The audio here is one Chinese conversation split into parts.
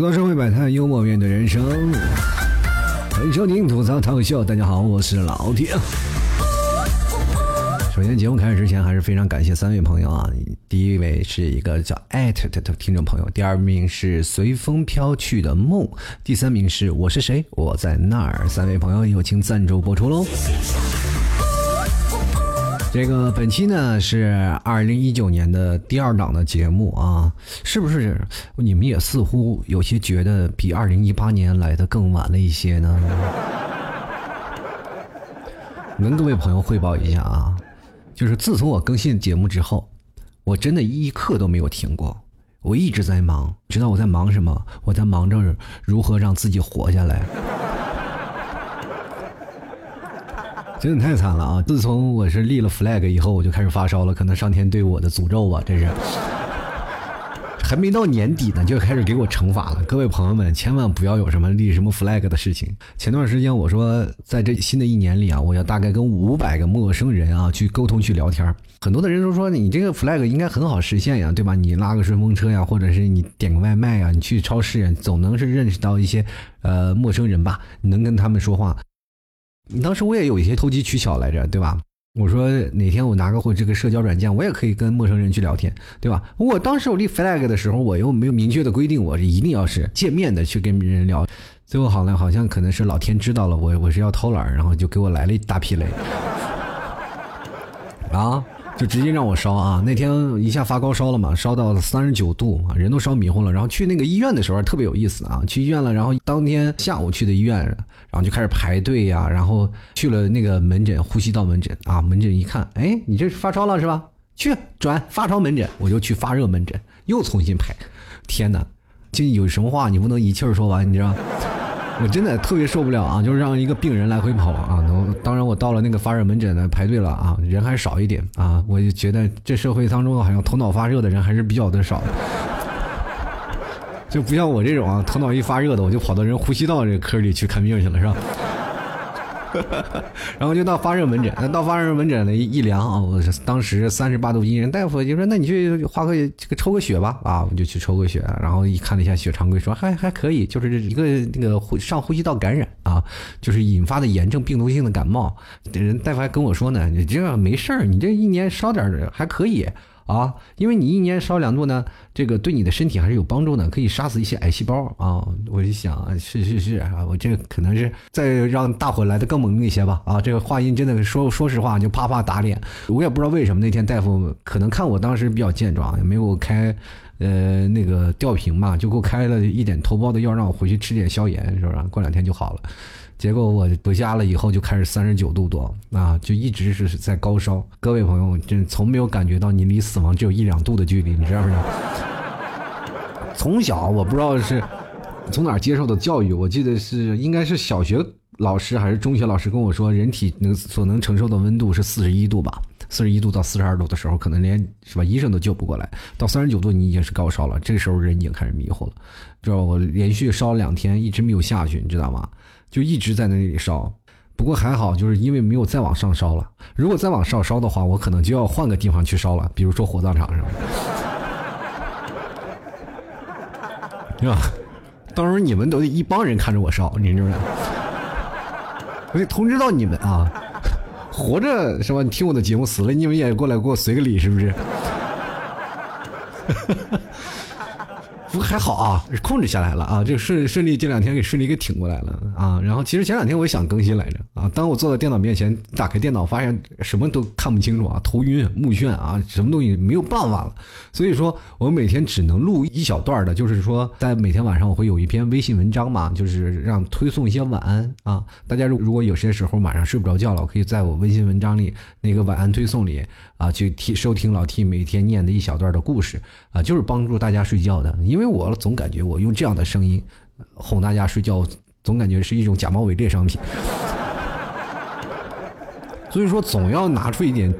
吐槽社会百态，幽默面对人生。欢迎收听吐槽涛秀，大家好，我是老铁。首先，节目开始之前，还是非常感谢三位朋友啊。第一位是一个叫艾特的听众朋友，第二名是随风飘去的梦，第三名是我是谁，我在那儿。三位朋友友请赞助播出喽。这个本期呢是二零一九年的第二档的节目啊，是不是你们也似乎有些觉得比二零一八年来的更晚了一些呢？跟各位朋友汇报一下啊，就是自从我更新节目之后，我真的一刻都没有停过，我一直在忙，知道我在忙什么？我在忙着如何让自己活下来。真的太惨了啊！自从我是立了 flag 以后，我就开始发烧了，可能上天对我的诅咒吧，这是。还没到年底呢，就开始给我惩罚了。各位朋友们，千万不要有什么立什么 flag 的事情。前段时间我说，在这新的一年里啊，我要大概跟五百个陌生人啊去沟通、去聊天。很多的人都说，你这个 flag 应该很好实现呀，对吧？你拉个顺风车呀，或者是你点个外卖呀，你去超市，总能是认识到一些呃陌生人吧？你能跟他们说话。你当时我也有一些投机取巧来着，对吧？我说哪天我拿个或这个社交软件，我也可以跟陌生人去聊天，对吧？我当时我立 flag 的时候，我又没有明确的规定，我是一定要是见面的去跟别人聊。最后好了，好像可能是老天知道了我我是要偷懒，然后就给我来了一大批雷 啊！就直接让我烧啊！那天一下发高烧了嘛，烧到了三十九度啊，人都烧迷糊了。然后去那个医院的时候特别有意思啊，去医院了，然后当天下午去的医院，然后就开始排队呀，然后去了那个门诊，呼吸道门诊啊，门诊一看，哎，你这发烧了是吧？去转发烧门诊，我就去发热门诊，又重新排。天哪，就有什么话你不能一气儿说完，你知道？我真的特别受不了啊！就是让一个病人来回跑啊！当然，我到了那个发热门诊呢，排队了啊，人还少一点啊！我就觉得这社会当中好像头脑发热的人还是比较的少，就不像我这种啊，头脑一发热的，我就跑到人呼吸道这个科里去看病去了，是吧？然后就到发热门诊，那到发热门诊呢一量啊，我当时三十八度一，人大夫就说：“那你去花个这个抽个血吧。”啊，我就去抽个血，然后一看了一下血常规，说还还可以，就是一个那个呼上呼吸道感染啊，就是引发的炎症病毒性的感冒。人大夫还跟我说呢：“你这没事儿，你这一年烧点还可以。”啊，因为你一年烧两度呢，这个对你的身体还是有帮助的，可以杀死一些癌细胞啊。我就想啊，是是是啊，我这个可能是再让大伙来的更猛一些吧。啊，这个话音真的说说实话就啪啪打脸。我也不知道为什么那天大夫可能看我当时比较健壮，也没有开呃那个吊瓶嘛，就给我开了一点头孢的药，让我回去吃点消炎，是不是？过两天就好了。结果我回家了以后就开始三十九度多啊，就一直是在高烧。各位朋友，真从没有感觉到你离死亡只有一两度的距离，你知道不知道？从小我不知道是从哪接受的教育，我记得是应该是小学老师还是中学老师跟我说，人体能所能承受的温度是四十一度吧？四十一度到四十二度的时候，可能连是吧医生都救不过来。到三十九度，你已经是高烧了，这时候人已经开始迷糊了。知道我连续烧了两天，一直没有下去，你知道吗？就一直在那里烧，不过还好，就是因为没有再往上烧了。如果再往上烧的话，我可能就要换个地方去烧了，比如说火葬场上，是吧？到时候你们都得一帮人看着我烧，你知不知道？我得通知到你们啊！活着是吧？你听我的节目，死了你们也过来给我随个礼，是不是？不过还好啊，控制下来了啊，这个顺顺利这两天给顺利给挺过来了啊。然后其实前两天我也想更新来着啊，当我坐在电脑面前，打开电脑发现什么都看不清楚啊，头晕目眩啊，什么东西没有办法了。所以说我每天只能录一小段的，就是说在每天晚上我会有一篇微信文章嘛，就是让推送一些晚安啊。大家如如果有些时候晚上睡不着觉了，我可以在我微信文章里那个晚安推送里啊，去听收听老 T 每天念的一小段的故事啊，就是帮助大家睡觉的，因为。因为我总感觉我用这样的声音哄大家睡觉，总感觉是一种假冒伪劣商品，所以说总要拿出一点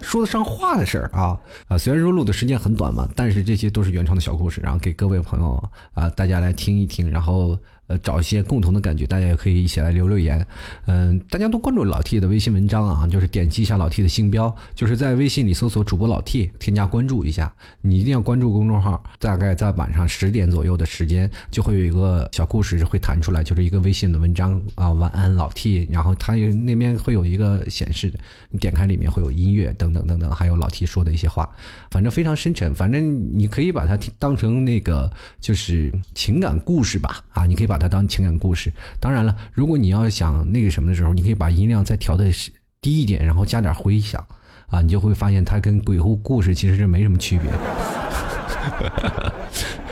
说得上话的事儿啊啊！虽然说录的时间很短嘛，但是这些都是原创的小故事，然后给各位朋友啊大家来听一听，然后呃，找一些共同的感觉，大家也可以一起来留留言。嗯，大家都关注老 T 的微信文章啊，就是点击一下老 T 的星标，就是在微信里搜索主播老 T，添加关注一下。你一定要关注公众号，大概在晚上十点左右的时间，就会有一个小故事会弹出来，就是一个微信的文章啊，晚安老 T。然后它有那边会有一个显示，你点开里面会有音乐等等等等，还有老 T 说的一些话，反正非常深沉。反正你可以把它当成那个就是情感故事吧，啊，你可以把。把它当情感故事。当然了，如果你要想那个什么的时候，你可以把音量再调的低一点，然后加点回响啊，你就会发现它跟鬼故故事其实是没什么区别。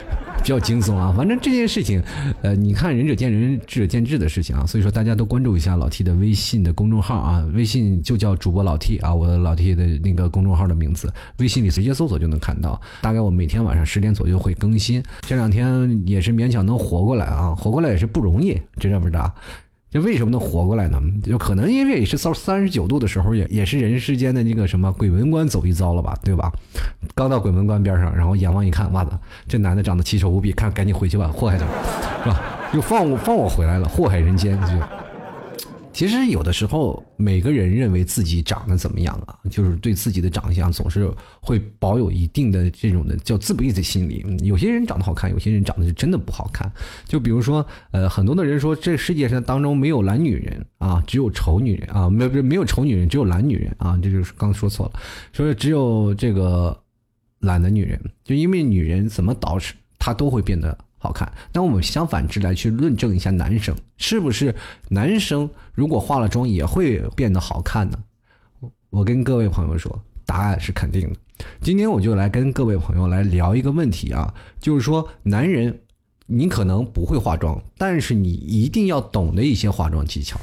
比较惊悚啊，反正这件事情，呃，你看仁者见仁，智者见智的事情啊，所以说大家都关注一下老 T 的微信的公众号啊，微信就叫主播老 T 啊，我的老 T 的那个公众号的名字，微信里直接搜索就能看到。大概我每天晚上十点左右会更新，这两天也是勉强能活过来啊，活过来也是不容易，知道不知道？这为什么能活过来呢？就可能因为也是到三十九度的时候，也也是人世间的那个什么鬼门关走一遭了吧，对吧？刚到鬼门关边上，然后阎王一看，哇的，这男的长得奇丑无比，看赶紧回去吧，祸害他，是吧？又放我放我回来了，祸害人间，就。其实有的时候，每个人认为自己长得怎么样啊，就是对自己的长相总是会保有一定的这种的叫自卑的心理。有些人长得好看，有些人长得是真的不好看。就比如说，呃，很多的人说这世界上当中没有懒女人啊，只有丑女人啊，没不没有丑女人，只有懒女人啊，这就是刚说错了，说只有这个懒的女人，就因为女人怎么捯饬，她都会变得。好看，那我们相反之来去论证一下男生是不是男生如果化了妆也会变得好看呢？我跟各位朋友说，答案是肯定的。今天我就来跟各位朋友来聊一个问题啊，就是说男人，你可能不会化妆，但是你一定要懂得一些化妆技巧。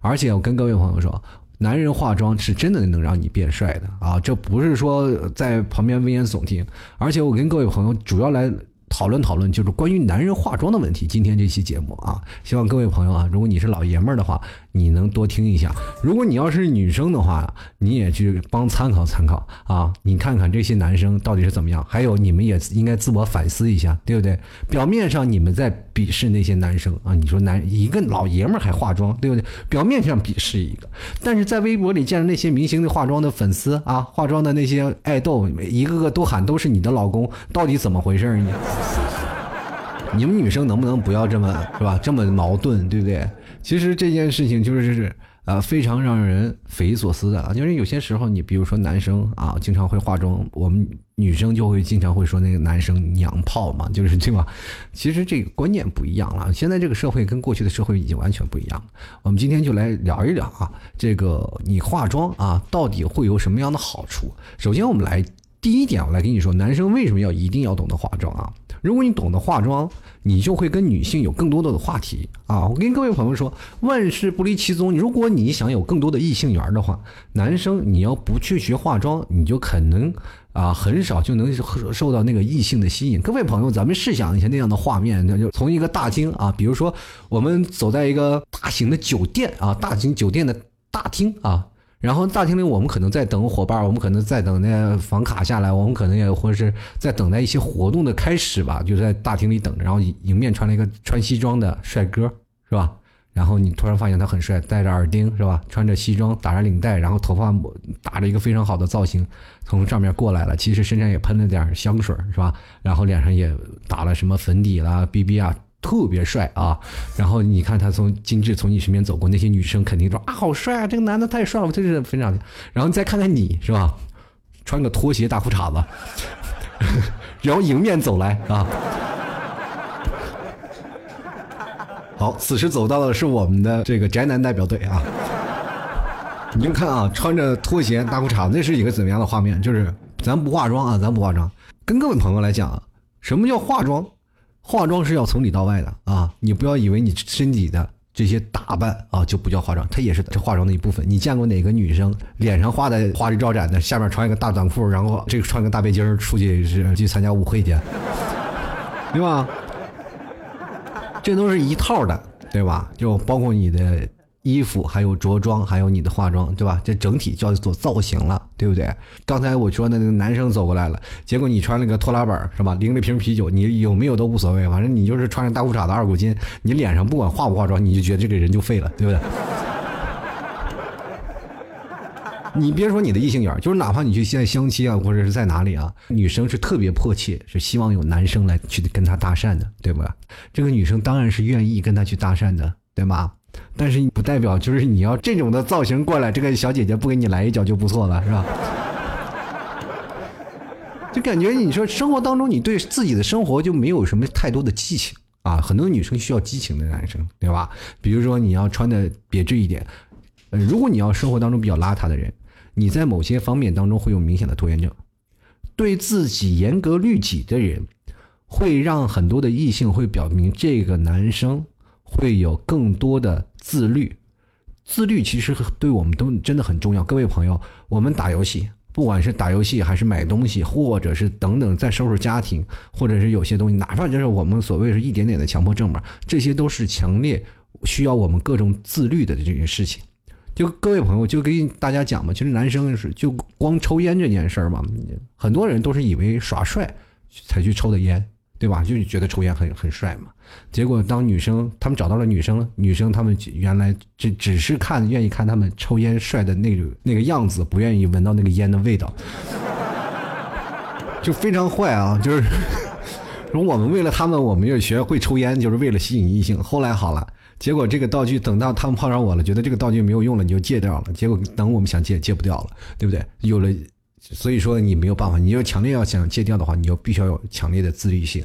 而且我跟各位朋友说，男人化妆是真的能让你变帅的啊，这不是说在旁边危言耸听。而且我跟各位朋友主要来。讨论讨论就是关于男人化妆的问题。今天这期节目啊，希望各位朋友啊，如果你是老爷们儿的话，你能多听一下；如果你要是女生的话，你也去帮参考参考啊。你看看这些男生到底是怎么样，还有你们也应该自我反思一下，对不对？表面上你们在鄙视那些男生啊，你说男一个老爷们还化妆，对不对？表面上鄙视一个，但是在微博里见着那些明星的化妆的粉丝啊，化妆的那些爱豆，一个个都喊都是你的老公，到底怎么回事呢？你们女生能不能不要这么是吧？这么矛盾，对不对？其实这件事情就是呃非常让人匪夷所思的啊。就是有些时候，你比如说男生啊，经常会化妆，我们女生就会经常会说那个男生娘炮嘛，就是对吧？其实这个观念不一样了。现在这个社会跟过去的社会已经完全不一样了。我们今天就来聊一聊啊，这个你化妆啊，到底会有什么样的好处？首先，我们来第一点，我来跟你说，男生为什么要一定要懂得化妆啊？如果你懂得化妆，你就会跟女性有更多的话题啊！我跟各位朋友说，万事不离其宗。如果你想有更多的异性缘的话，男生你要不去学化妆，你就可能啊很少就能受到那个异性的吸引。各位朋友，咱们试想一下那样的画面，那就从一个大厅啊，比如说我们走在一个大型的酒店啊，大型酒店的大厅啊。然后大厅里，我们可能在等伙伴，我们可能在等那房卡下来，我们可能也或者是在等待一些活动的开始吧，就在大厅里等着。然后迎面穿了一个穿西装的帅哥，是吧？然后你突然发现他很帅，戴着耳钉，是吧？穿着西装，打着领带，然后头发打着一个非常好的造型，从上面过来了。其实身上也喷了点香水，是吧？然后脸上也打了什么粉底啦、BB 啊。特别帅啊！然后你看他从金志从你身边走过，那些女生肯定说啊，好帅啊！这个男的太帅了，就是非常。然后再看看你是吧，穿个拖鞋大裤衩子，然后迎面走来啊。好，此时走到的是我们的这个宅男代表队啊。你就看啊，穿着拖鞋大裤衩子，那是一个怎么样的画面？就是咱不化妆啊，咱不化妆。跟各位朋友来讲啊，什么叫化妆？化妆是要从里到外的啊！你不要以为你身体的这些打扮啊就不叫化妆，它也是这化妆的一部分。你见过哪个女生脸上画的花枝招展的，下面穿一个大短裤，然后这个穿个大背心出去是去参加舞会去，对吧？这都是一套的，对吧？就包括你的衣服，还有着装，还有你的化妆，对吧？这整体叫做造型了，对不对？刚才我说的那个男生走过来了，结果你穿了个拖拉板，是吧？拎着瓶啤酒，你有没有都无所谓，反正你就是穿着大裤衩子二股筋，你脸上不管化不化妆，你就觉得这个人就废了，对不对？你别说你的异性缘，就是哪怕你去现在相亲啊，或者是在哪里啊，女生是特别迫切，是希望有男生来去跟她搭讪的，对吧？这个女生当然是愿意跟他去搭讪的，对吗？但是不代表就是你要这种的造型过来，这个小姐姐不给你来一脚就不错了，是吧？就感觉你说生活当中，你对自己的生活就没有什么太多的激情啊。很多女生需要激情的男生，对吧？比如说你要穿的别致一点，呃，如果你要生活当中比较邋遢的人。你在某些方面当中会有明显的拖延症，对自己严格律己的人，会让很多的异性会表明这个男生会有更多的自律。自律其实对我们都真的很重要。各位朋友，我们打游戏，不管是打游戏还是买东西，或者是等等在收拾家庭，或者是有些东西，哪怕就是我们所谓是一点点的强迫症吧，这些都是强烈需要我们各种自律的这件事情。就各位朋友，就跟大家讲嘛，其实男生是就光抽烟这件事儿嘛，很多人都是以为耍帅才去抽的烟，对吧？就觉得抽烟很很帅嘛。结果当女生他们找到了女生，女生他们原来只只是看愿意看他们抽烟帅的那个那个样子，不愿意闻到那个烟的味道，就非常坏啊！就是 说我们为了他们，我们要学会抽烟，就是为了吸引异性。后来好了。结果这个道具等到他们碰上我了，觉得这个道具没有用了，你就戒掉了。结果等我们想戒，戒不掉了，对不对？有了，所以说你没有办法，你要强烈要想戒掉的话，你要必须要有强烈的自律性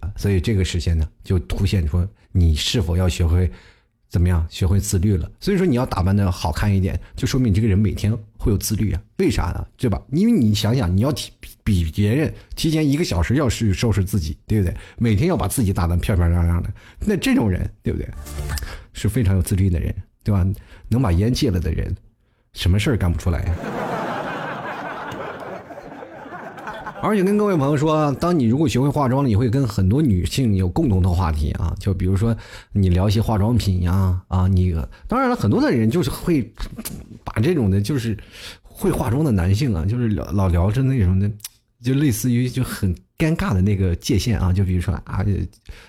啊。所以这个时间呢，就凸显出你是否要学会。怎么样？学会自律了，所以说你要打扮的好看一点，就说明你这个人每天会有自律啊？为啥呢？对吧？因为你想想，你要提比别人提前一个小时要去收拾自己，对不对？每天要把自己打扮漂漂亮亮的，那这种人，对不对？是非常有自律的人，对吧？能把烟戒了的人，什么事儿干不出来呀？而且跟各位朋友说，当你如果学会化妆了，你会跟很多女性有共同的话题啊，就比如说你聊一些化妆品呀，啊，你当然了，很多的人就是会把这种的，就是会化妆的男性啊，就是老老聊着那种的，就类似于就很尴尬的那个界限啊，就比如说啊，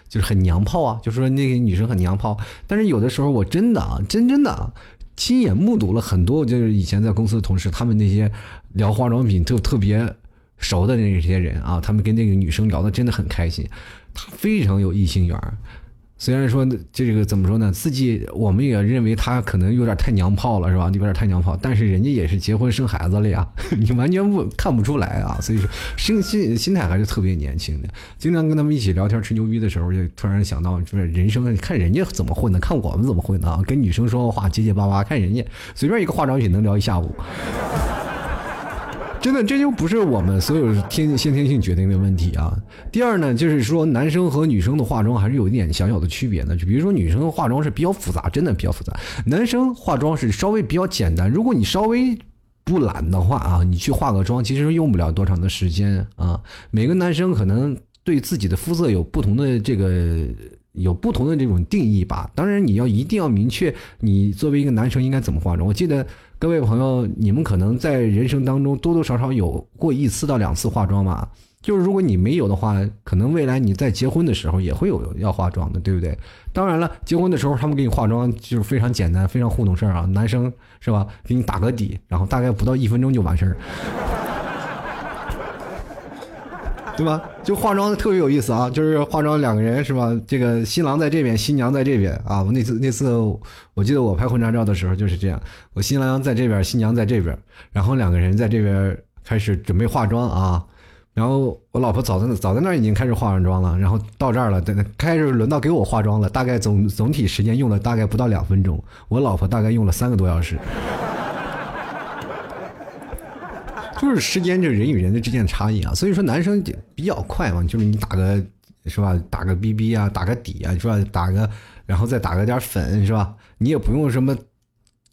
就是很娘炮啊，就说那个女生很娘炮，但是有的时候我真的啊，真真的亲眼目睹了很多，就是以前在公司的同事，他们那些聊化妆品就特别。熟的那些人啊，他们跟那个女生聊的真的很开心，他非常有异性缘虽然说这个怎么说呢，自己我们也认为他可能有点太娘炮了，是吧？有点太娘炮，但是人家也是结婚生孩子了呀，你完全不看不出来啊。所以说，心心心态还是特别年轻的。经常跟他们一起聊天吹牛逼的时候，就突然想到，就是人生看人家怎么混的，看我们怎么混的啊。跟女生说话结结巴巴，看人家随便一个化妆品能聊一下午。真的，这就不是我们所有天先天性决定的问题啊。第二呢，就是说男生和女生的化妆还是有一点小小的区别的。就比如说女生化妆是比较复杂，真的比较复杂；男生化妆是稍微比较简单。如果你稍微不懒的话啊，你去化个妆，其实用不了多长的时间啊。每个男生可能对自己的肤色有不同的这个有不同的这种定义吧。当然，你要一定要明确你作为一个男生应该怎么化妆。我记得。各位朋友，你们可能在人生当中多多少少有过一次到两次化妆吧？就是如果你没有的话，可能未来你在结婚的时候也会有要化妆的，对不对？当然了，结婚的时候他们给你化妆就是非常简单、非常糊弄事儿啊，男生是吧？给你打个底，然后大概不到一分钟就完事儿。对吧？就化妆特别有意思啊，就是化妆两个人是吧？这个新郎在这边，新娘在这边啊。我那次那次，我记得我拍婚纱照的时候就是这样，我新郎在这边，新娘在这边，然后两个人在这边开始准备化妆啊。然后我老婆早在早在那儿已经开始化完妆了，然后到这儿了，等开始轮到给我化妆了，大概总总体时间用了大概不到两分钟，我老婆大概用了三个多小时。就是时间，就是人与人的之间的差异啊，所以说男生比较快嘛，就是你打个是吧，打个 BB 啊，打个底啊，是吧，打个然后再打个点粉是吧，你也不用什么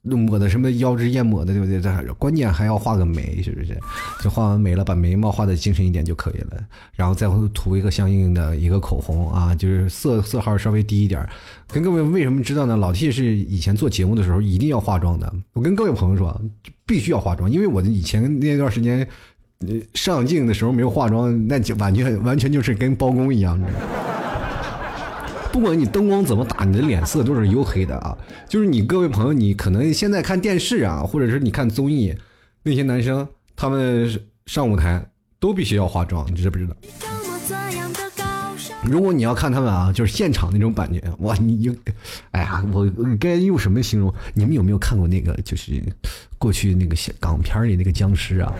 抹的什么腰脂艳抹的，对不对？这关键还要画个眉，是不是？就画完眉了，把眉毛画的精神一点就可以了，然后再涂一个相应的一个口红啊，就是色色号稍微低一点。跟各位为什么知道呢？老 T 是以前做节目的时候一定要化妆的。我跟各位朋友说，必须要化妆，因为我的以前那段时间，上镜的时候没有化妆，那就完全完全就是跟包公一样。不管你灯光怎么打，你的脸色都是黝黑的啊！就是你各位朋友，你可能现在看电视啊，或者是你看综艺，那些男生他们上舞台都必须要化妆，你知不知道？如果你要看他们啊，就是现场那种感觉，哇！你就，哎呀，我该用什么形容？你们有没有看过那个，就是过去那个港片里那个僵尸啊？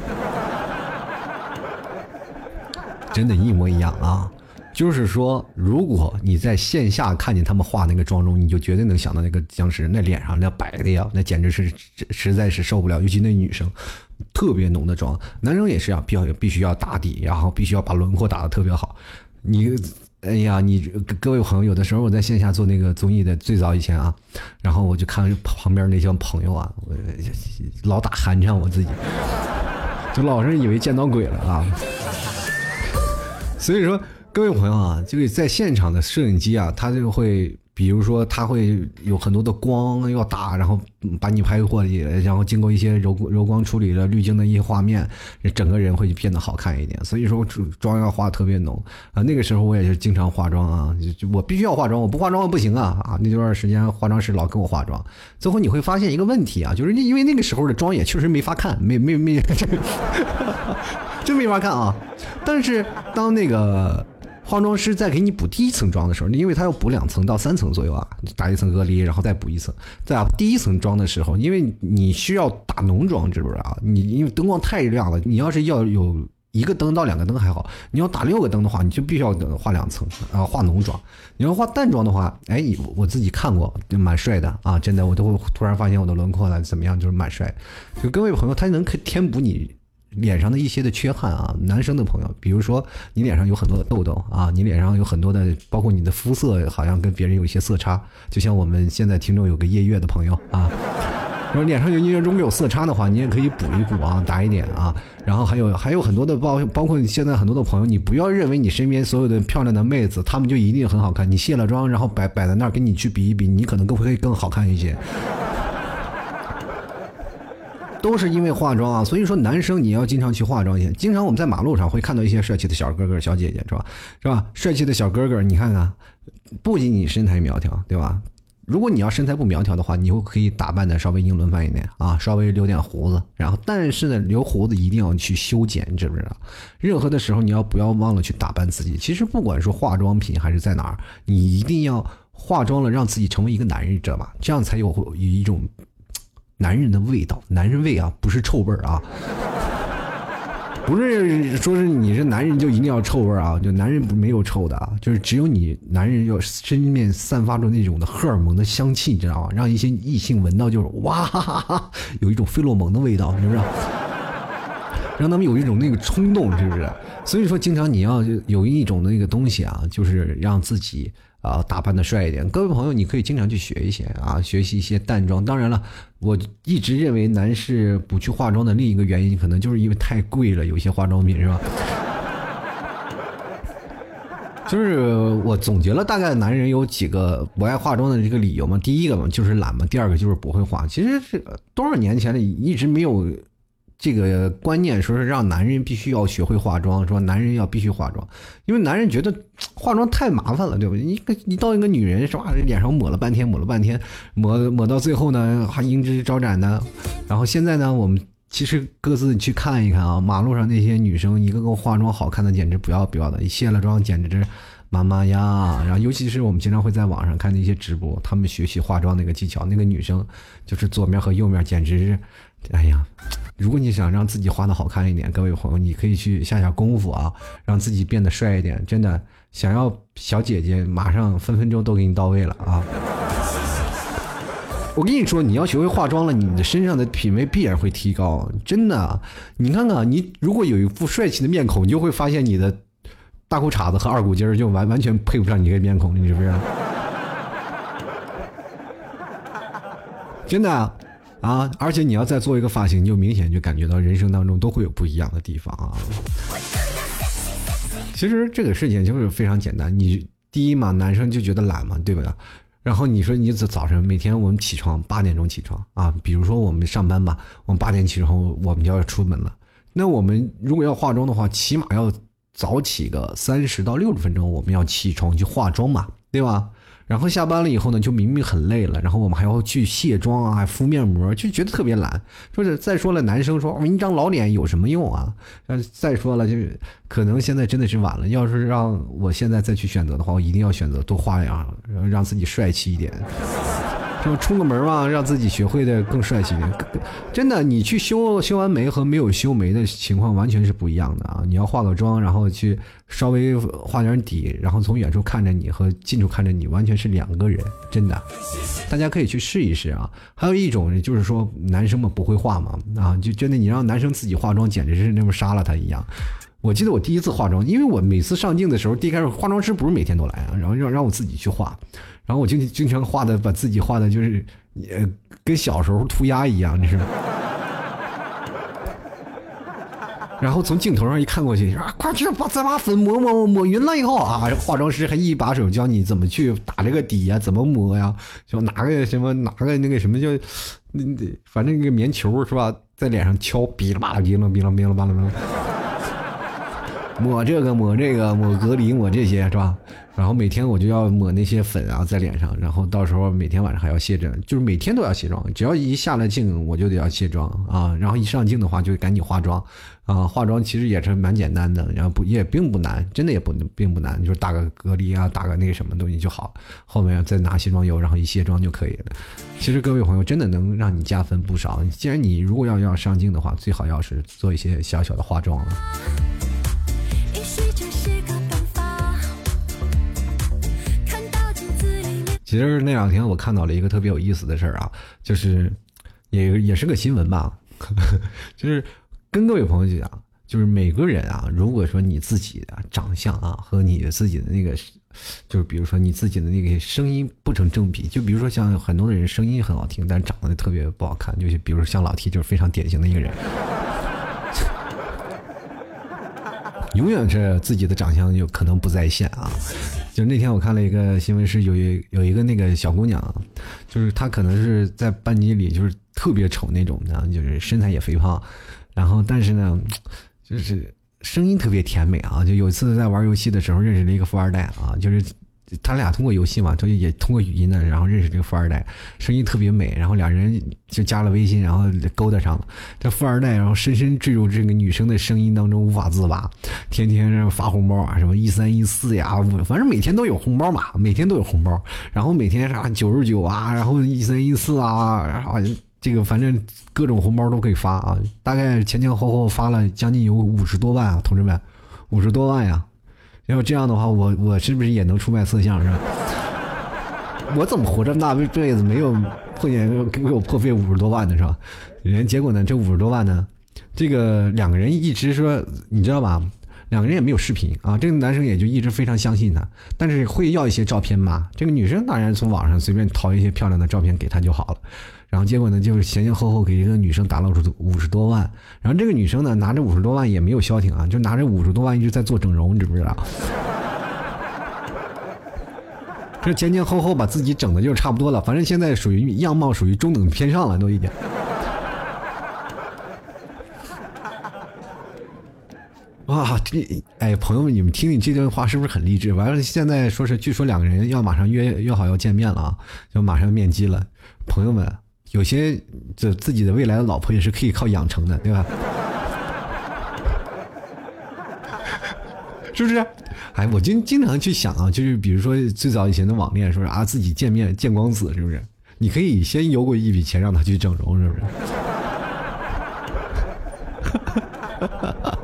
真的，一模一样啊！就是说，如果你在线下看见他们化那个妆容，你就绝对能想到那个僵尸，那脸上那白的呀，那简直是实在是受不了。尤其那女生，特别浓的妆，男生也是啊，必要必须要打底，然后必须要把轮廓打的特别好。你，哎呀，你各位朋友，有的时候我在线下做那个综艺的最早以前啊，然后我就看旁边那些朋友啊，我老打寒颤，我自己就老是以为见到鬼了啊。所以说。各位朋友啊，这个在现场的摄影机啊，它就会，比如说，它会有很多的光要打，然后把你拍过去，然后经过一些柔柔光处理了滤镜的一些画面，整个人会变得好看一点。所以说，妆要化特别浓啊。那个时候我也是经常化妆啊，就我必须要化妆，我不化妆不行啊啊！那段时间化妆师老给我化妆，最后你会发现一个问题啊，就是因为那个时候的妆也确实没法看，没没没，真没法看啊。但是当那个。化妆师在给你补第一层妆的时候，因为他要补两层到三层左右啊，打一层隔离，然后再补一层。在啊第一层妆的时候，因为你需要打浓妆，知不知道啊？你因为灯光太亮了，你要是要有一个灯到两个灯还好，你要打六个灯的话，你就必须要画两层啊，画浓妆。你要画淡妆的话，哎，我自己看过，就蛮帅的啊，真的，我都会突然发现我的轮廓了怎么样，就是蛮帅。就各位朋友，他能可填补你。脸上的一些的缺憾啊，男生的朋友，比如说你脸上有很多的痘痘啊，你脸上有很多的，包括你的肤色好像跟别人有一些色差，就像我们现在听众有个夜月的朋友啊，如果脸上有印象中有色差的话，你也可以补一补啊，打一点啊，然后还有还有很多的包，包括现在很多的朋友，你不要认为你身边所有的漂亮的妹子，她们就一定很好看，你卸了妆然后摆摆在那儿跟你去比一比，你可能更会更好看一些。都是因为化妆啊，所以说男生你要经常去化妆去。经常我们在马路上会看到一些帅气的小哥哥、小姐姐，是吧？是吧？帅气的小哥哥，你看看，不仅仅身材苗条，对吧？如果你要身材不苗条的话，你就可以打扮的稍微英伦范一点啊，稍微留点胡子。然后，但是呢，留胡子一定要去修剪，你知不知道？任何的时候你要不要忘了去打扮自己？其实不管是化妆品还是在哪儿，你一定要化妆了，让自己成为一个男人，知道吧？这样才有有一种。男人的味道，男人味啊，不是臭味儿啊，不是说是你是男人就一定要臭味儿啊，就男人没有臭的啊，就是只有你男人要身面散发出那种的荷尔蒙的香气，你知道吗？让一些异性闻到就是哇，哈哈哈有一种费洛蒙的味道，是不是？让他们有一种那个冲动，是不是？所以说，经常你要有一种那个东西啊，就是让自己。啊，打扮的帅一点，各位朋友，你可以经常去学一些啊，学习一些淡妆。当然了，我一直认为男士不去化妆的另一个原因，可能就是因为太贵了，有些化妆品是吧？就是我总结了，大概男人有几个不爱化妆的这个理由嘛。第一个嘛就是懒嘛，第二个就是不会化。其实是多少年前的，一直没有。这个观念说是让男人必须要学会化妆，说男人要必须化妆，因为男人觉得化妆太麻烦了，对不对？你你到一个女人是吧，脸上抹了半天，抹了半天，抹抹到最后呢还英姿招展的。然后现在呢，我们其实各自你去看一看啊，马路上那些女生一个个化妆好看的简直不要不要的，卸了妆简直妈妈呀。然后尤其是我们经常会在网上看那些直播，他们学习化妆那个技巧，那个女生就是左面和右面简直是。哎呀，如果你想让自己画的好看一点，各位朋友，你可以去下下功夫啊，让自己变得帅一点。真的，想要小姐姐，马上分分钟都给你到位了啊！我跟你说，你要学会化妆了，你的身上的品味必然会提高。真的，你看看，你如果有一副帅气的面孔，你就会发现你的大裤衩子和二股筋儿就完完全配不上你这个面孔，你是不是？真的。啊！而且你要再做一个发型，你就明显就感觉到人生当中都会有不一样的地方啊。其实这个事情就是非常简单，你第一嘛，男生就觉得懒嘛，对不对？然后你说你早早晨每天我们起床八点钟起床啊，比如说我们上班吧，我们八点起床，我们就要出门了。那我们如果要化妆的话，起码要早起个三十到六十分钟，我们要起床去化妆嘛，对吧？然后下班了以后呢，就明明很累了，然后我们还要去卸妆啊，敷面膜，就觉得特别懒。说是再说了，男生说我们一张老脸有什么用啊？再说了，就是可能现在真的是晚了。要是让我现在再去选择的话，我一定要选择多花样，让自己帅气一点。就出个门嘛，让自己学会的更帅气。真的，你去修修完眉和没有修眉的情况完全是不一样的啊！你要化个妆，然后去稍微画点底，然后从远处看着你和近处看着你完全是两个人。真的，大家可以去试一试啊！还有一种就是说，男生们不会化嘛啊，就真的你让男生自己化妆，简直是那么杀了他一样。我记得我第一次化妆，因为我每次上镜的时候，第一开始化妆师不是每天都来啊，然后让让我自己去化。然后我就经常画的，把自己画的就是，呃，跟小时候涂鸦一样，你知道。然后从镜头上一看过去，啊，快去把再把粉抹抹抹匀了以后啊，化妆师还一把手教你怎么去打这个底呀，怎么抹呀，就拿个什么拿个那个什么叫，那反正那个棉球是吧，在脸上敲，哔啦吧啦，哔啦哔啦哔啦吧啦，抹这个抹这个抹隔离抹这些是吧？然后每天我就要抹那些粉啊在脸上，然后到时候每天晚上还要卸妆，就是每天都要卸妆。只要一下了镜，我就得要卸妆啊。然后一上镜的话，就赶紧化妆啊。化妆其实也是蛮简单的，然后不也并不难，真的也不并不难，就是打个隔离啊，打个那个什么东西就好。后面再拿卸妆油，然后一卸妆就可以了。其实各位朋友真的能让你加分不少。既然你如果要要上镜的话，最好要是做一些小小的化妆了。其实那两天我看到了一个特别有意思的事儿啊，就是也也是个新闻吧，就是跟各位朋友讲，就是每个人啊，如果说你自己的长相啊和你自己的那个，就是比如说你自己的那个声音不成正比，就比如说像很多的人声音很好听，但长得特别不好看，就是比如说像老 T 就是非常典型的一个人，永远是自己的长相有可能不在线啊。就那天我看了一个新闻，是有一有一个那个小姑娘，就是她可能是在班级里就是特别丑那种的，就是身材也肥胖，然后但是呢，就是声音特别甜美啊。就有一次在玩游戏的时候认识了一个富二代啊，就是。他俩通过游戏嘛，他也通过语音呢，然后认识这个富二代，声音特别美，然后两人就加了微信，然后勾搭上了。这富二代然后深深坠入这个女生的声音当中无法自拔，天天发红包啊，什么一三一四呀，反正每天都有红包嘛，每天都有红包，然后每天啥九十九啊，然后一三一四啊，然后这个反正各种红包都可以发啊，大概前前后后发了将近有五十多万啊，同志们，五十多万呀。要这样的话，我我是不是也能出卖色相是吧？我怎么活这么大辈子没有碰见给我破费五十多万的是吧？人结果呢，这五十多万呢，这个两个人一直说，你知道吧？两个人也没有视频啊，这个男生也就一直非常相信他，但是会要一些照片吗？这个女生当然从网上随便淘一些漂亮的照片给他就好了。然后结果呢，就是前前后后给这个女生打捞出五十多万，然后这个女生呢拿着五十多万也没有消停啊，就拿着五十多万一直在做整容，你知不知道？这前前后后把自己整的就差不多了，反正现在属于样貌属于中等偏上了都已经。哇，这哎，朋友们，你们听听这段话是不是很励志？完了，现在说是据说两个人要马上约约好要见面了啊，就马上面基了，朋友们。有些这自己的未来的老婆也是可以靠养成的，对吧？是不是？哎，我经经常去想啊，就是比如说最早以前的网恋，说是啊自己见面见光死，是不是？你可以先邮过一笔钱让他去整容，是不是？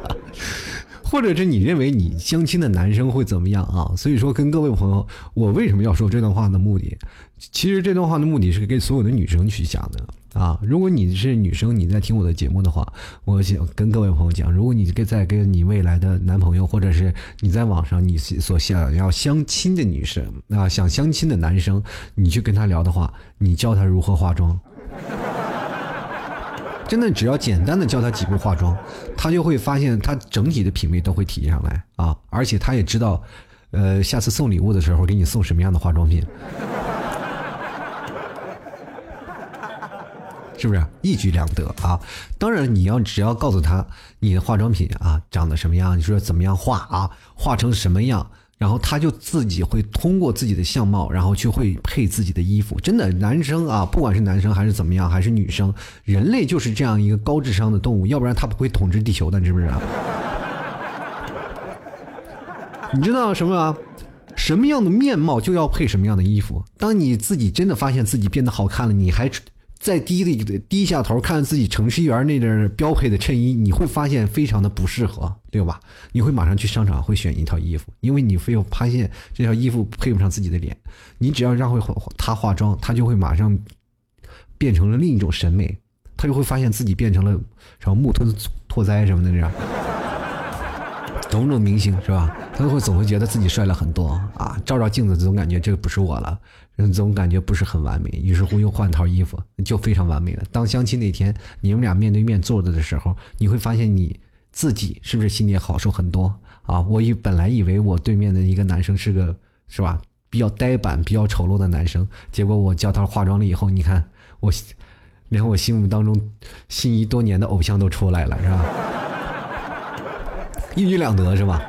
或者是你认为你相亲的男生会怎么样啊？所以说，跟各位朋友，我为什么要说这段话的目的？其实这段话的目的是给所有的女生去讲的啊！如果你是女生，你在听我的节目的话，我想跟各位朋友讲，如果你跟在跟你未来的男朋友，或者是你在网上你所想要相亲的女生啊，想相亲的男生，你去跟他聊的话，你教他如何化妆。真的，只要简单的教他几步化妆，他就会发现他整体的品味都会提上来啊！而且他也知道，呃，下次送礼物的时候给你送什么样的化妆品，是不是一举两得啊？当然，你要只要告诉他你的化妆品啊长得什么样，你说怎么样画啊，画成什么样。然后他就自己会通过自己的相貌，然后去会配自己的衣服。真的，男生啊，不管是男生还是怎么样，还是女生，人类就是这样一个高智商的动物，要不然他不会统治地球的，是不是？你知道什么？什么样的面貌就要配什么样的衣服。当你自己真的发现自己变得好看了，你还。再低的低下头看自己程序员那件标配的衬衣，你会发现非常的不适合，对吧？你会马上去商场会选一套衣服，因为你非要发现这条衣服配不上自己的脸。你只要让会他化妆，他就会马上变成了另一种审美，他就会发现自己变成了什么木村拓哉什么的这样。种种明星是吧？他会总会觉得自己帅了很多啊！照照镜子总感觉这个不是我了，人总感觉不是很完美。于是乎又换套衣服，就非常完美了。当相亲那天你们俩面对面坐着的时候，你会发现你自己是不是心里好受很多啊？我以本来以为我对面的一个男生是个是吧比较呆板、比较丑陋的男生，结果我教他化妆了以后，你看我连我心目当中心仪多年的偶像都出来了，是吧？一举两得是吧？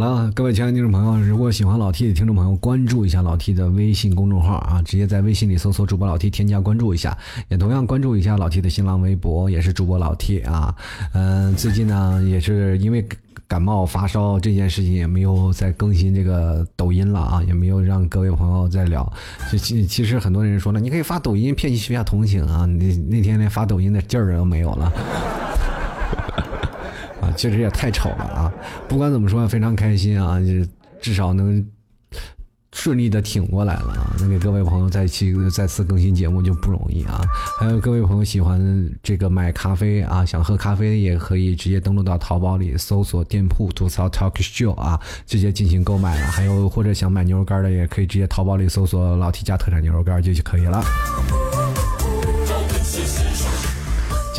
了，各位亲爱的听众朋友，如果喜欢老 T 的听众朋友，关注一下老 T 的微信公众号啊，直接在微信里搜索主播老 T，添加关注一下，也同样关注一下老 T 的新浪微博，也是主播老 T 啊。嗯，最近呢，也是因为。感冒发烧这件事情也没有再更新这个抖音了啊，也没有让各位朋友再聊。其其实很多人说了，你可以发抖音骗取一下同情啊，那那天连发抖音的劲儿都没有了。确实也太丑了啊！不管怎么说，非常开心啊，就至少能。顺利的挺过来了啊！能给各位朋友再期再次更新节目就不容易啊！还有各位朋友喜欢这个买咖啡啊，想喝咖啡也可以直接登录到淘宝里搜索店铺吐槽 talk show 啊，直接进行购买了。还有或者想买牛肉干的，也可以直接淘宝里搜索老 T 家特产牛肉干就就可以了。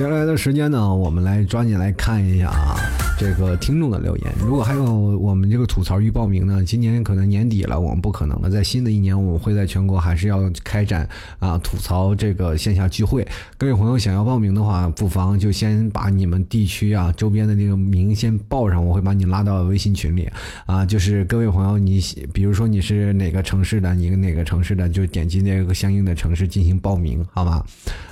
接下来的时间呢，我们来抓紧来看一下啊。这个听众的留言，如果还有我们这个吐槽预报名呢？今年可能年底了，我们不可能了。在新的一年，我们会在全国还是要开展啊吐槽这个线下聚会。各位朋友想要报名的话，不妨就先把你们地区啊周边的那个名先报上，我会把你拉到微信群里啊。就是各位朋友，你比如说你是哪个城市的，你哪个城市的，就点击那个相应的城市进行报名，好吗？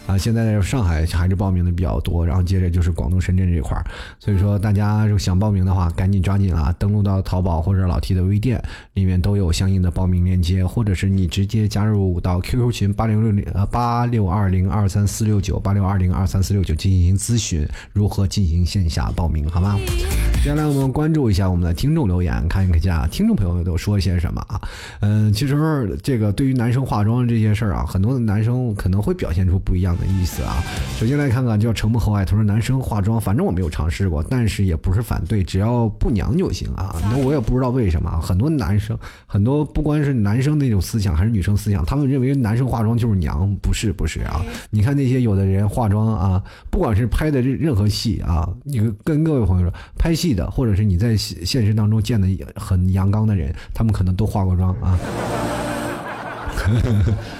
啊，现在上海还是报名的比较多，然后接着就是广东、深圳这块儿，所以说大家。那想报名的话，赶紧抓紧啊！登录到淘宝或者老 T 的微店，里面都有相应的报名链接，或者是你直接加入到 QQ 群八零六零呃八六二零二三四六九八六二零二三四六九进行咨询如何进行线下报名，好吗？接下来我们关注一下我们的听众留言，看一下听众朋友都说些什么啊？嗯，其实这个对于男生化妆这些事儿啊，很多的男生可能会表现出不一样的意思啊。首先来看看叫沉默厚爱，他说男生化妆，反正我没有尝试过，但是也不。是反对，只要不娘就行啊。那我也不知道为什么，很多男生，很多不光是男生那种思想，还是女生思想，他们认为男生化妆就是娘，不是不是啊。你看那些有的人化妆啊，不管是拍的任任何戏啊，你跟各位朋友说，拍戏的，或者是你在现实当中见的很阳刚的人，他们可能都化过妆啊。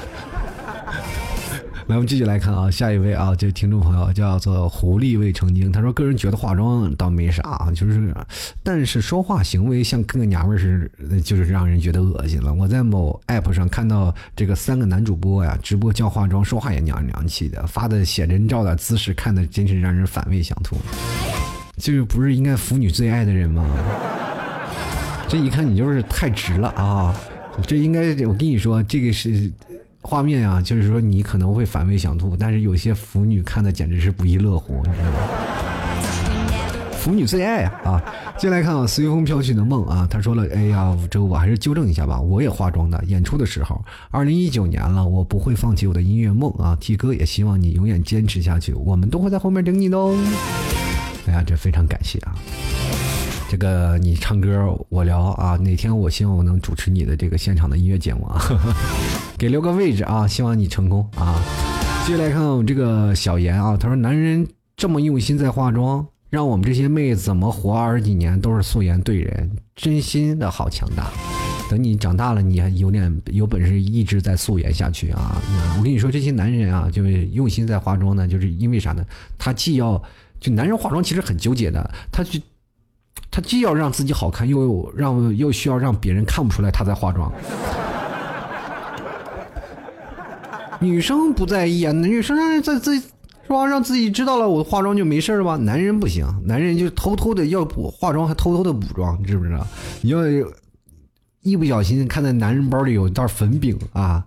来，我们继续来看啊，下一位啊，这听众朋友叫做狐狸未成精，他说个人觉得化妆倒没啥，就是，但是说话行为像跟个娘们儿似的，就是让人觉得恶心了。我在某 app 上看到这个三个男主播呀，直播教化妆，说话也娘娘气的，发的写真照的姿势看的真是让人反胃想吐。这个不是应该腐女最爱的人吗？这一看你就是太直了啊！这应该我跟你说，这个是。画面啊，就是说你可能会反胃想吐，但是有些腐女看的简直是不亦乐乎，你知道吗？腐女最爱啊！啊，接来看啊，随风飘去的梦啊，他说了，哎呀，这我还是纠正一下吧，我也化妆的，演出的时候，二零一九年了，我不会放弃我的音乐梦啊，T 哥也希望你永远坚持下去，我们都会在后面等你的哦。哎呀，这非常感谢啊！这个你唱歌我聊啊，哪天我希望我能主持你的这个现场的音乐节目啊，给留个位置啊，希望你成功啊。接下来看看我们这个小严啊，他说男人这么用心在化妆，让我们这些妹子怎么活二十几年都是素颜对人，真心的好强大。等你长大了，你还有点有本事一直在素颜下去啊！我跟你说，这些男人啊，就是用心在化妆呢，就是因为啥呢？他既要就男人化妆其实很纠结的，他去。他既要让自己好看，又让又需要让别人看不出来他在化妆。女生不在意啊，女生让在自己是吧？让自己知道了我化妆就没事了吧？男人不行，男人就偷偷的要补化妆，还偷偷的补妆，你知不知道？你要一不小心看到男人包里有一袋粉饼啊，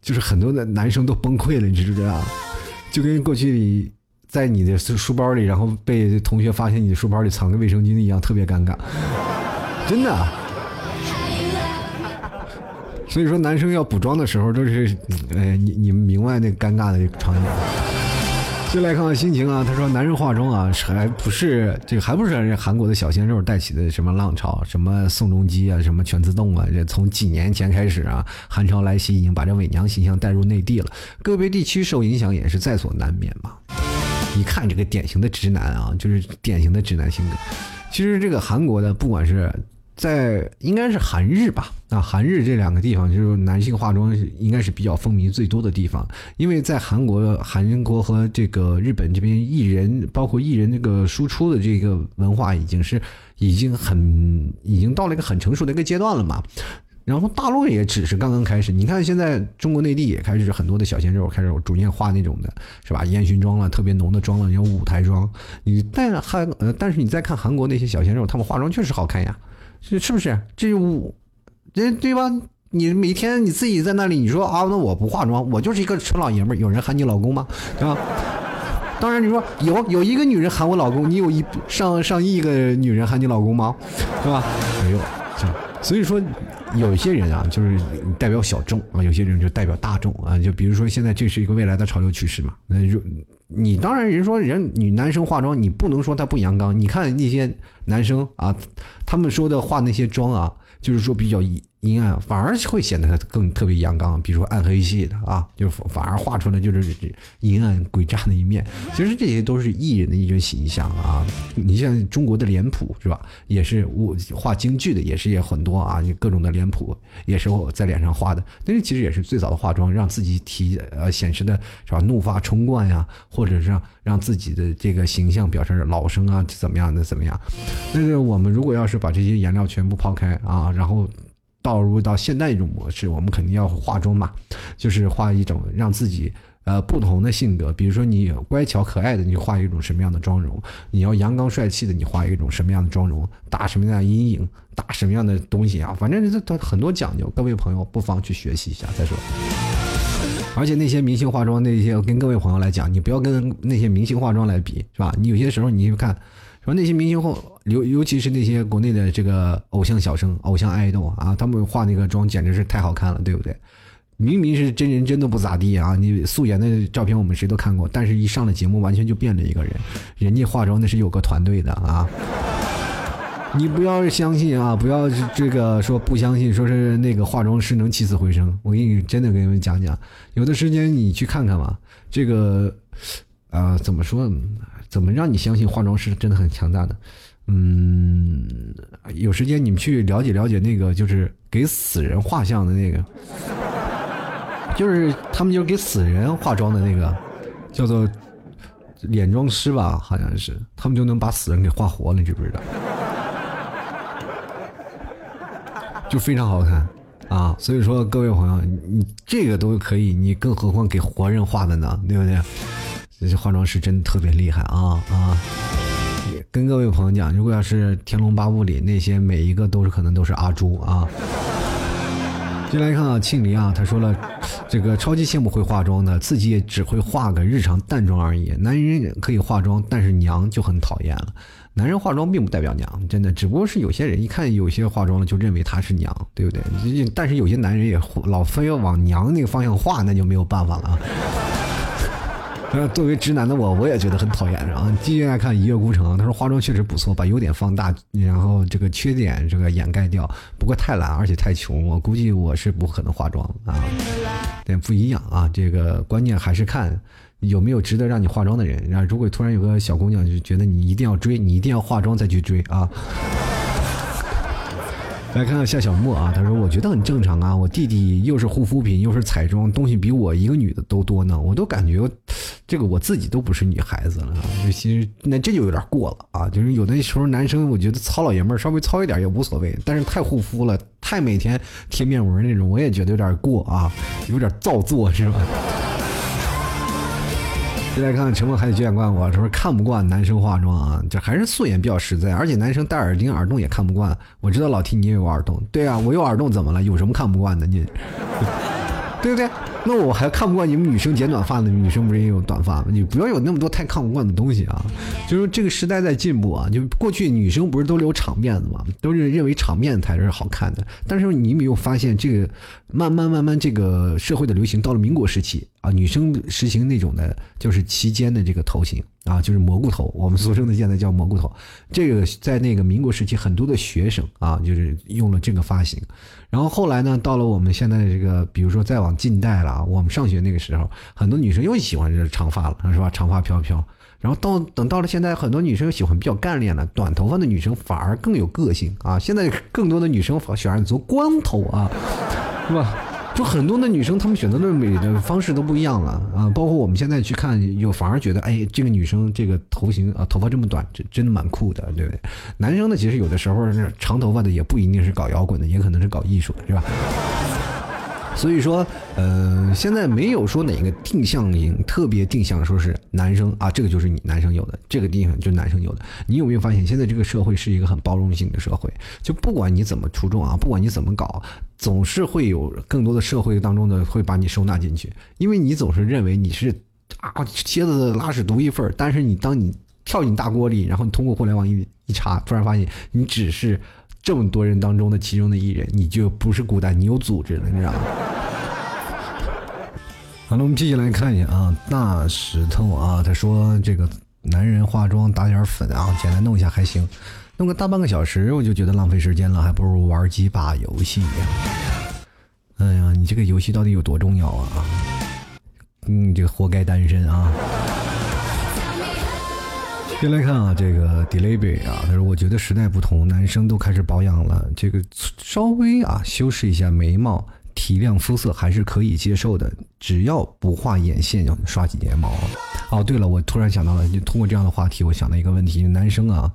就是很多的男生都崩溃了，你知不知道？就跟过去。在你的书包里，然后被同学发现你的书包里藏个卫生巾一样，特别尴尬，真的。所以说，男生要补妆的时候都是，哎，你你们明白那尴尬的场景。就来看看心情啊，他说男人化妆啊，还不是这个，还不是韩国的小鲜肉带起的什么浪潮，什么宋仲基啊，什么全自动啊，这从几年前开始啊，韩潮来袭，已经把这伪娘形象带入内地了，个别地区受影响也是在所难免嘛。一看这个典型的直男啊，就是典型的直男性格。其实这个韩国的，不管是在应该是韩日吧，啊韩日这两个地方，就是男性化妆应该是比较风靡最多的地方。因为在韩国、韩国和这个日本这边艺人，包括艺人这个输出的这个文化，已经是已经很已经到了一个很成熟的一个阶段了嘛。然后大陆也只是刚刚开始，你看现在中国内地也开始很多的小鲜肉开始逐渐化那种的，是吧？烟熏妆了，特别浓的妆了，有舞台妆。你但韩呃，但是你再看韩国那些小鲜肉，他们化妆确实好看呀，是是不是？这舞，这对吧？你每天你自己在那里，你说啊，那我不化妆，我就是一个纯老爷们儿，有人喊你老公吗？对吧？当然你说有有一个女人喊我老公，你有一上上亿个女人喊你老公吗？对吧？没有，所以说。有些人啊，就是代表小众啊；有些人就代表大众啊。就比如说，现在这是一个未来的潮流趋势嘛。那如你当然人说人女男生化妆，你不能说他不阳刚。你看那些男生啊，他们说的化那些妆啊，就是说比较阴暗反而会显得他更特别阳刚，比如说暗黑系的啊，就反而画出来就是阴暗诡诈的一面。其实这些都是艺人的一种形象啊。你像中国的脸谱是吧，也是我画京剧的，也是也很多啊，各种的脸谱也是我在脸上画的。但是其实也是最早的化妆，让自己体呃显示的是吧，怒发冲冠呀，或者是让让自己的这个形象表示老生啊，怎么样的怎么样。那个我们如果要是把这些颜料全部抛开啊，然后。导入到现在一种模式，我们肯定要化妆嘛，就是画一种让自己呃不同的性格，比如说你乖巧可爱的，你画一种什么样的妆容；你要阳刚帅气的，你画一种什么样的妆容，打什么样的阴影，打什么样的东西啊，反正这都很多讲究，各位朋友不妨去学习一下再说。而且那些明星化妆那些，跟各位朋友来讲，你不要跟那些明星化妆来比，是吧？你有些时候你去看。说那些明星后，尤尤其是那些国内的这个偶像小生、偶像爱豆啊，他们化那个妆简直是太好看了，对不对？明明是真人真的不咋地啊，你素颜的照片我们谁都看过，但是一上了节目完全就变了一个人。人家化妆那是有个团队的啊，你不要相信啊，不要这个说不相信，说是那个化妆师能起死回生。我给你真的给你们讲讲，有的时间你去看看吧，这个啊怎么说？怎么让你相信化妆师真的很强大的？嗯，有时间你们去了解了解那个，就是给死人画像的那个，就是他们就是给死人化妆的那个，叫做脸妆师吧，好像是，他们就能把死人给画活了，你知不知道？就非常好看啊！所以说，各位朋友，你这个都可以，你更何况给活人画的呢？对不对？这些化妆师真的特别厉害啊啊！跟各位朋友讲，如果要是《天龙八部》里那些每一个都是可能都是阿朱啊。进来看啊，庆黎啊，他说了，这个超级羡慕会化妆的，自己也只会化个日常淡妆而已。男人可以化妆，但是娘就很讨厌了。男人化妆并不代表娘，真的，只不过是有些人一看有些化妆了就认为他是娘，对不对？但是有些男人也老非要往娘那个方向化，那就没有办法了。呃，作为直男的我，我也觉得很讨厌。然后继续来看《一月孤城》，他说化妆确实不错，把优点放大，然后这个缺点这个掩盖掉。不过太懒，而且太穷，我估计我是不可能化妆啊。对，不一样啊，这个关键还是看有没有值得让你化妆的人。然后如果突然有个小姑娘就觉得你一定要追，你一定要化妆再去追啊。来看看夏小莫啊，他说我觉得很正常啊，我弟弟又是护肤品又是彩妆，东西比我一个女的都多呢，我都感觉这个我自己都不是女孩子了，就其实那这就有点过了啊，就是有的时候男生我觉得糙老爷们儿稍微糙一点也无所谓，但是太护肤了，太每天贴面膜那种，我也觉得有点过啊，有点造作是吧？再来看看陈梦还得九眼怪我，说看不惯男生化妆啊，这还是素颜比较实在，而且男生戴耳钉、耳洞也看不惯。我知道老提你也有耳洞，对啊，我有耳洞怎么了？有什么看不惯的？你，对不对？那我还看不惯你们女生剪短发的，女生不是也有短发吗？你不要有那么多太看不惯的东西啊！就是这个时代在进步啊，就过去女生不是都留长辫子吗？都是认为长辫子才是好看的。但是你没有发现，这个慢慢慢慢，这个社会的流行到了民国时期啊，女生实行那种的，就是齐肩的这个头型啊，就是蘑菇头，我们 俗称的现在叫蘑菇头。这个在那个民国时期，很多的学生啊，就是用了这个发型。然后后来呢，到了我们现在这个，比如说再往近代了，我们上学那个时候，很多女生又喜欢这长发了，是吧？长发飘飘。然后到等到了现在，很多女生又喜欢比较干练了，短头发的女生反而更有个性啊。现在更多的女生喜欢做光头啊，是吧？就很多的女生，她们选择的美的方式都不一样了啊！包括我们现在去看，有反而觉得，哎，这个女生这个头型啊，头发这么短，真真的蛮酷的，对不对？男生呢，其实有的时候那长头发的，也不一定是搞摇滚的，也可能是搞艺术的，是吧？所以说，呃，现在没有说哪个定向型特别定向说是男生啊，这个就是你男生有的，这个地方就是男生有的。你有没有发现，现在这个社会是一个很包容性的社会？就不管你怎么出众啊，不管你怎么搞，总是会有更多的社会当中的会把你收纳进去，因为你总是认为你是啊蝎子拉屎独一份儿，但是你当你跳进大锅里，然后你通过互联网一一查，突然发现你只是。这么多人当中的其中的一人，你就不是孤单，你有组织了，你知道吗？好了，我们继续来看一下啊，大石头啊，他说这个男人化妆打点粉啊，简单弄一下还行，弄个大半个小时我就觉得浪费时间了，还不如玩几把游戏。哎呀，你这个游戏到底有多重要啊？嗯，这个活该单身啊。先来看啊，这个 Delivery 啊，他说：“我觉得时代不同，男生都开始保养了，这个稍微啊修饰一下眉毛，提亮肤色还是可以接受的，只要不画眼线，刷几睫毛。”哦，对了，我突然想到了，就通过这样的话题，我想到一个问题：男生啊，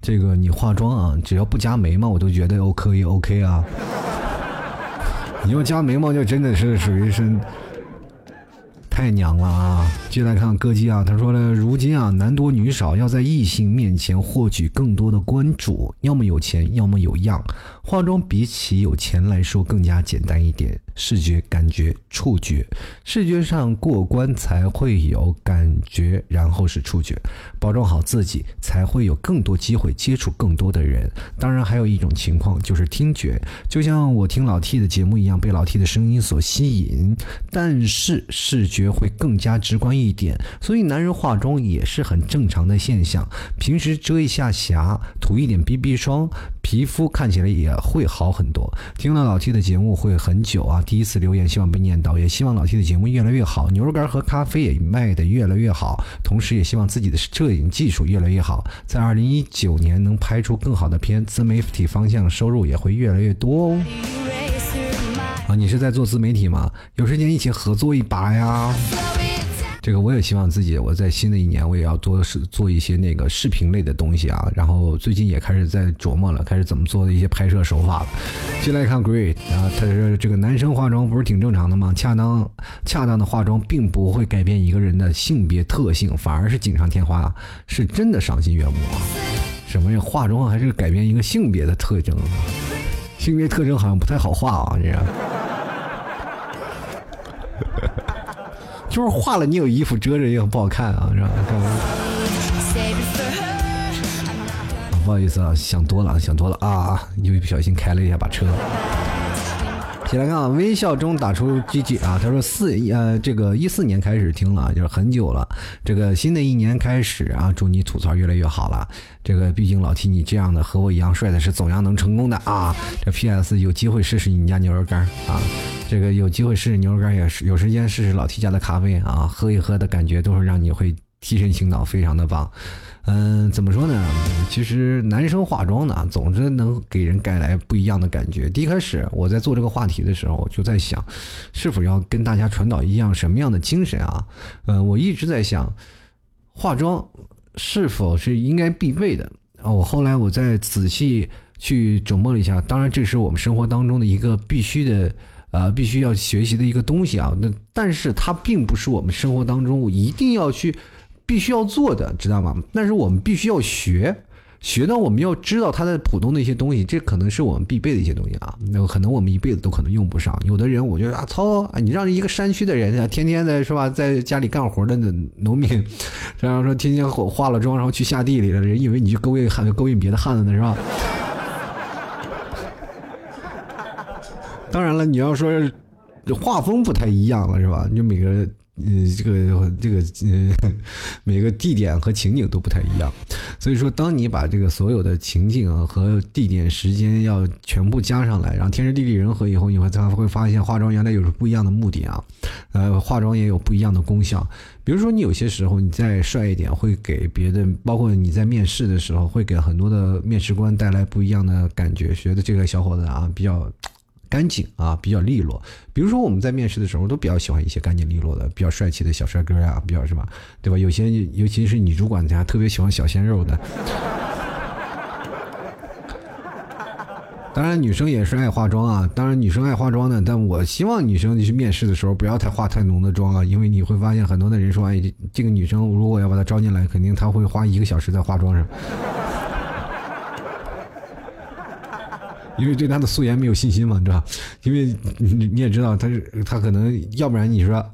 这个你化妆啊，只要不加眉毛，我都觉得 OK OK 啊。你要加眉毛，就真的是属于是。太娘了啊！接下来看歌姬啊，他说呢，如今啊，男多女少，要在异性面前获取更多的关注，要么有钱，要么有样。化妆比起有钱来说更加简单一点，视觉、感觉、触觉，视觉上过关才会有感觉，然后是触觉，包装好自己才会有更多机会接触更多的人。当然，还有一种情况就是听觉，就像我听老 T 的节目一样，被老 T 的声音所吸引。但是视觉会更加直观一点，所以男人化妆也是很正常的现象。平时遮一下瑕，涂一点 BB 霜，皮肤看起来也。会好很多。听了老 T 的节目会很久啊，第一次留言希望被念到，也希望老 T 的节目越来越好，牛肉干和咖啡也卖得越来越好，同时也希望自己的摄影技术越来越好，在二零一九年能拍出更好的片，自媒体方向收入也会越来越多哦。啊，你是在做自媒体吗？有时间一起合作一把呀。这个我也希望自己，我在新的一年我也要多是做一些那个视频类的东西啊。然后最近也开始在琢磨了，开始怎么做的一些拍摄手法了。先来看 Great 啊，他说这个男生化妆不是挺正常的吗？恰当恰当的化妆并不会改变一个人的性别特性，反而是锦上添花，是真的赏心悦目啊。什么呀？化妆还是改变一个性别的特征？性别特征好像不太好画啊，这。就是画了，你有衣服遮着也很不好看啊，是吧？不好意思啊，想多了，想多了啊！又不小心开了一下把车。起来看啊，微笑中打出 GG 啊，他说四呃这个一四年开始听了，就是很久了。这个新的一年开始啊，祝你吐槽越来越好了。这个毕竟老 T 你这样的和我一样帅的是总样能成功的啊。这 PS 有机会试试你家牛肉干啊，这个有机会试试牛肉干也是有时间试试老 T 家的咖啡啊，喝一喝的感觉都是让你会提神醒脑，非常的棒。嗯，怎么说呢？其实男生化妆呢，总是能给人带来不一样的感觉。第一开始我在做这个话题的时候，就在想，是否要跟大家传导一样什么样的精神啊？嗯，我一直在想，化妆是否是应该必备的啊？我后来我再仔细去琢磨了一下，当然这是我们生活当中的一个必须的，呃，必须要学习的一个东西啊。那但是它并不是我们生活当中一定要去。必须要做的，知道吗？但是我们必须要学，学到我们要知道它的普通的一些东西，这可能是我们必备的一些东西啊。那可能我们一辈子都可能用不上。有的人，我觉得啊，操，你让一个山区的人啊，天天的是吧，在家里干活的农民，然后说天天化了妆，然后去下地里了，人以为你去勾引汉，勾引别的汉子呢，是吧？当然了，你要说画风不太一样了，是吧？就每个。嗯，这个这个呃，每个地点和情景都不太一样，所以说，当你把这个所有的情境啊和地点、时间要全部加上来，然后天时地利人和以后，你会才会发现化妆原来有着不一样的目的啊，呃，化妆也有不一样的功效。比如说，你有些时候你再帅一点，会给别的，包括你在面试的时候，会给很多的面试官带来不一样的感觉，觉得这个小伙子啊比较。干净啊，比较利落。比如说我们在面试的时候，都比较喜欢一些干净利落的、比较帅气的小帅哥呀，比较什么？对吧？有些尤其是女主管家特别喜欢小鲜肉的。当然，女生也是爱化妆啊。当然，女生爱化妆的，但我希望女生去面试的时候不要太化太浓的妆啊，因为你会发现很多的人说，哎，这个女生如果要把她招进来，肯定她会花一个小时在化妆上。因为对他的素颜没有信心嘛，你知道因为你你也知道，他是他可能要不然你说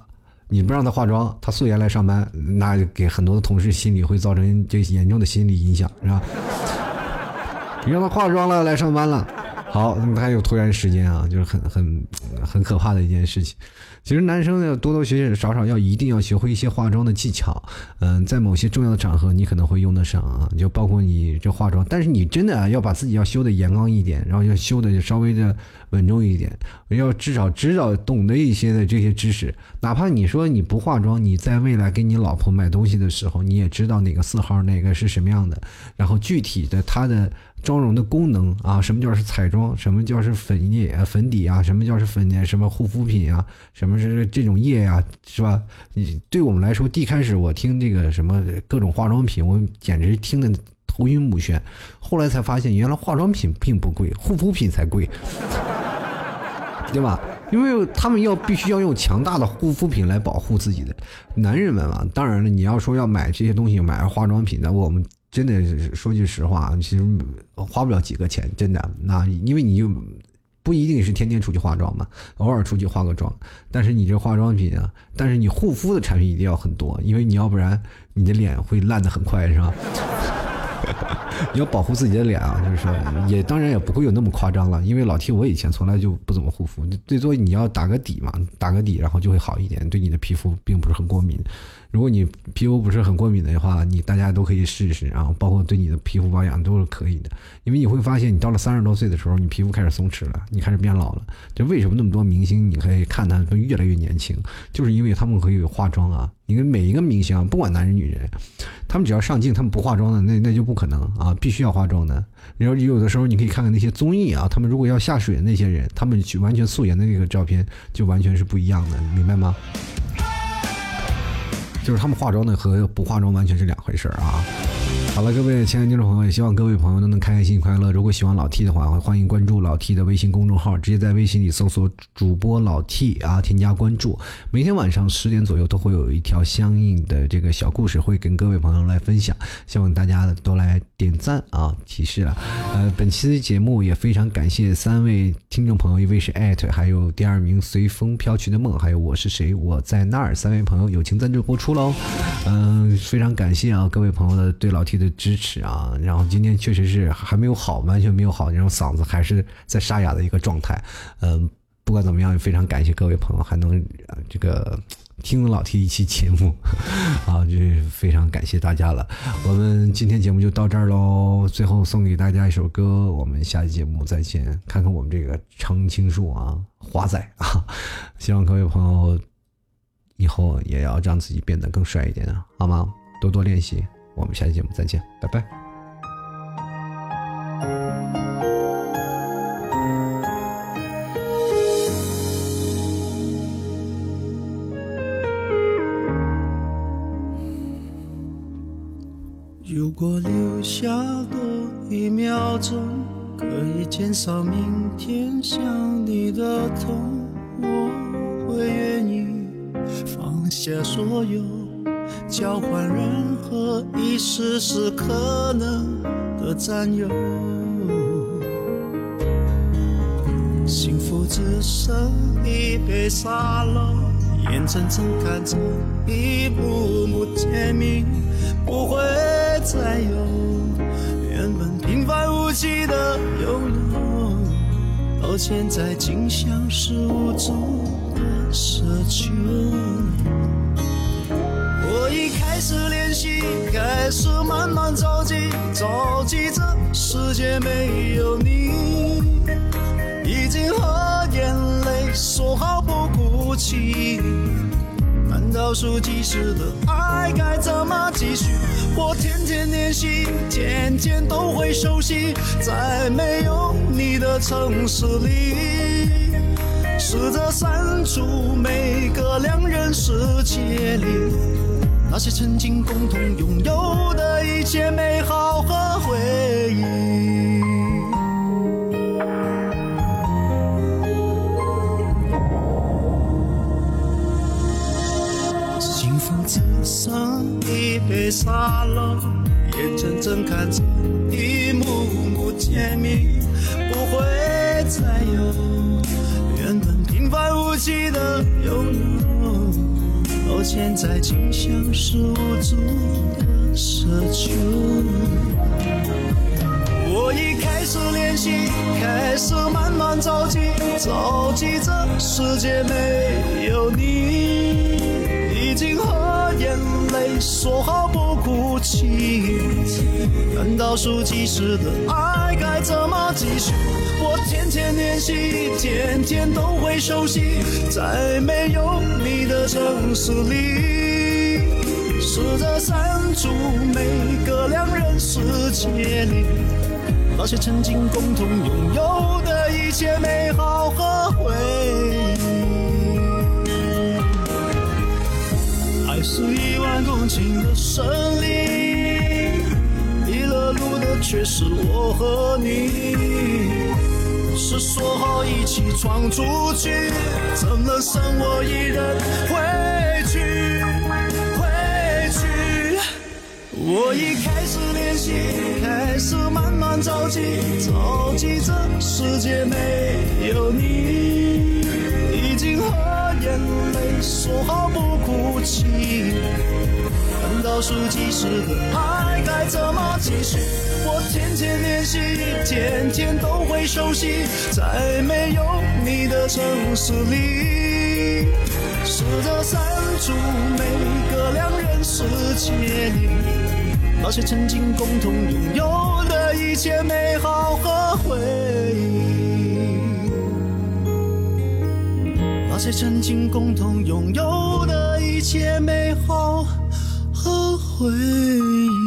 你不让他化妆，他素颜来上班，那给很多的同事心里会造成这严重的心理影响，是吧？你让他化妆了来上班了，好，他有拖延时间啊，就是很很很可怕的一件事情。其实男生要多多学习，少少要一定要学会一些化妆的技巧。嗯，在某些重要的场合，你可能会用得上啊，就包括你这化妆。但是你真的要把自己要修的严刚一点，然后要修的稍微的稳重一点，要至少知道懂得一些的这些知识。哪怕你说你不化妆，你在未来给你老婆买东西的时候，你也知道哪个色号哪个是什么样的，然后具体的它的。妆容的功能啊，什么叫是彩妆？什么叫是粉液、粉底啊？什么叫是粉什么护肤品啊？什么是这种液呀？是吧？你对我们来说，一开始我听这个什么各种化妆品，我简直听得头晕目眩。后来才发现，原来化妆品并不贵，护肤品才贵，对吧？因为他们要必须要用强大的护肤品来保护自己的男人们啊。当然了，你要说要买这些东西，买化妆品的，我们。真的是说句实话，其实花不了几个钱，真的。那因为你就不一定是天天出去化妆嘛，偶尔出去化个妆。但是你这化妆品啊，但是你护肤的产品一定要很多，因为你要不然你的脸会烂的很快，是吧？你要保护自己的脸啊，就是说也当然也不会有那么夸张了，因为老 T 我以前从来就不怎么护肤，最多你要打个底嘛，打个底然后就会好一点，对你的皮肤并不是很过敏。如果你皮肤不是很过敏的话，你大家都可以试试，啊包括对你的皮肤保养都是可以的。因为你会发现，你到了三十多岁的时候，你皮肤开始松弛了，你开始变老了。就为什么那么多明星，你可以看他都越来越年轻，就是因为他们可以化妆啊。你看每一个明星啊，不管男人女人，他们只要上镜，他们不化妆的，那那就不可能啊，必须要化妆的。然后有的时候你可以看看那些综艺啊，他们如果要下水的那些人，他们去完全素颜的那个照片，就完全是不一样的，明白吗？就是他们化妆的和不化妆完全是两回事儿啊。好了，各位亲爱的听众朋友，也希望各位朋友都能开开心快乐。如果喜欢老 T 的话，欢迎关注老 T 的微信公众号，直接在微信里搜索主播老 T 啊，添加关注。每天晚上十点左右都会有一条相应的这个小故事会跟各位朋友来分享，希望大家都来点赞啊，提示了。呃，本期的节目也非常感谢三位听众朋友，一位是艾特，还有第二名随风飘去的梦，还有我是谁，我在那儿，三位朋友友情赞助播出喽。嗯，非常感谢啊，各位朋友的对老 T 的。支持啊，然后今天确实是还没有好，完全没有好，然后嗓子还是在沙哑的一个状态，嗯。不管怎么样，也非常感谢各位朋友还能这个听老 T 一期节目 啊，就是非常感谢大家了。我们今天节目就到这儿喽，最后送给大家一首歌，我们下期节目再见。看看我们这个常青树啊，华仔啊，希望各位朋友以后也要让自己变得更帅一点啊，好吗？多多练习，我们下期节目再见，拜拜。如果留下多一秒钟，可以减少明天想你的痛，我会愿意放下所有，交换任何一丝丝可能的占有。幸福只剩一杯沙漏，眼睁睁看着一幕幕甜蜜不会。再有原本平凡无奇的拥有，到现在竟像是无助的奢求。开始练习，开始慢慢着急，着急这世界没有你，已经和眼泪说好不哭泣。难道说即时的爱该怎么继续？我天天练习，天天都会熟悉。在没有你的城市里，试着删除每个两人世界里那些曾经共同拥有的一切美好和回忆。幸福只剩一杯沙漏，眼睁睁看着一幕幕甜蜜不会再有，原本平凡无奇的拥有，我现在竟像是无助的奢求。我已开始练习，开始慢慢着急，着急这世界没有你，已经和眼。泪说好不哭泣，难道数计时的爱该怎么继续？我天天练习，天天都会熟悉，在没有你的城市里，试着删除每个两人世界里那些曾经共同拥有的一切美好和回忆。爱是一万公顷的森林，却是我和你。是说好一起闯出去，怎能剩我一人回去？回去。我已开始练习，开始慢慢着急，着急这世界没有你，已经和。眼泪说好不哭泣，倒数计时的爱该怎么继续？我天天练习，天天都会熟悉，在没有你的城市里，试着删除每个两人世界里那些曾经共同拥有的一切美好和回忆。那些曾经共同拥有的一切美好回忆。